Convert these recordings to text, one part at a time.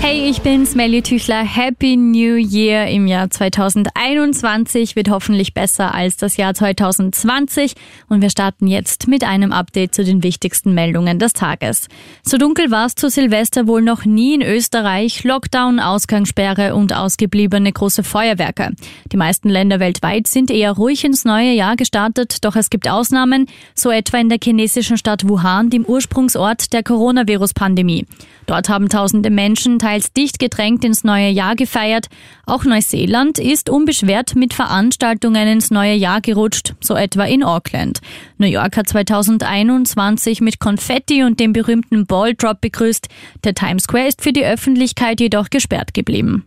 Hey, ich bin Smelly Tüchler. Happy New Year im Jahr 2021 wird hoffentlich besser als das Jahr 2020 und wir starten jetzt mit einem Update zu den wichtigsten Meldungen des Tages. So dunkel war es zu Silvester wohl noch nie in Österreich. Lockdown, Ausgangssperre und ausgebliebene große Feuerwerke. Die meisten Länder weltweit sind eher ruhig ins neue Jahr gestartet, doch es gibt Ausnahmen, so etwa in der chinesischen Stadt Wuhan, dem Ursprungsort der Coronavirus-Pandemie. Dort haben tausende Menschen teils dicht gedrängt ins neue Jahr gefeiert. Auch Neuseeland ist unbeschwert mit Veranstaltungen ins neue Jahr gerutscht, so etwa in Auckland. New York hat 2021 mit Konfetti und dem berühmten Ball Drop begrüßt. Der Times Square ist für die Öffentlichkeit jedoch gesperrt geblieben.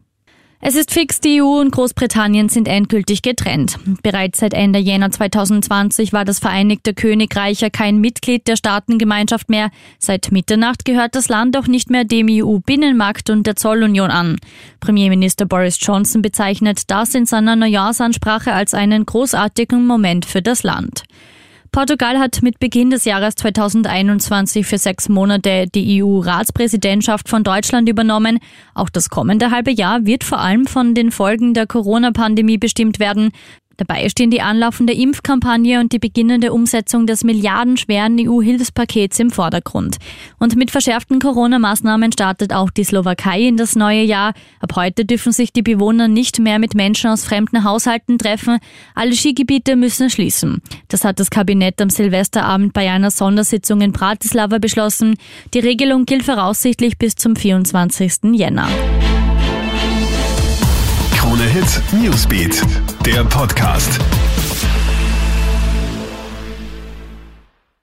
Es ist fix, die EU und Großbritannien sind endgültig getrennt. Bereits seit Ende Jänner 2020 war das Vereinigte Königreich ja kein Mitglied der Staatengemeinschaft mehr. Seit Mitternacht gehört das Land auch nicht mehr dem EU-Binnenmarkt und der Zollunion an. Premierminister Boris Johnson bezeichnet das in seiner Neujahrsansprache als einen großartigen Moment für das Land. Portugal hat mit Beginn des Jahres 2021 für sechs Monate die EU-Ratspräsidentschaft von Deutschland übernommen. Auch das kommende halbe Jahr wird vor allem von den Folgen der Corona-Pandemie bestimmt werden. Dabei stehen die anlaufende Impfkampagne und die beginnende Umsetzung des milliardenschweren EU-Hilfspakets im Vordergrund. Und mit verschärften Corona-Maßnahmen startet auch die Slowakei in das neue Jahr. Ab heute dürfen sich die Bewohner nicht mehr mit Menschen aus fremden Haushalten treffen. Alle Skigebiete müssen schließen. Das hat das Kabinett am Silvesterabend bei einer Sondersitzung in Bratislava beschlossen. Die Regelung gilt voraussichtlich bis zum 24. Jänner. Krone Hit Newsbeat, der Podcast.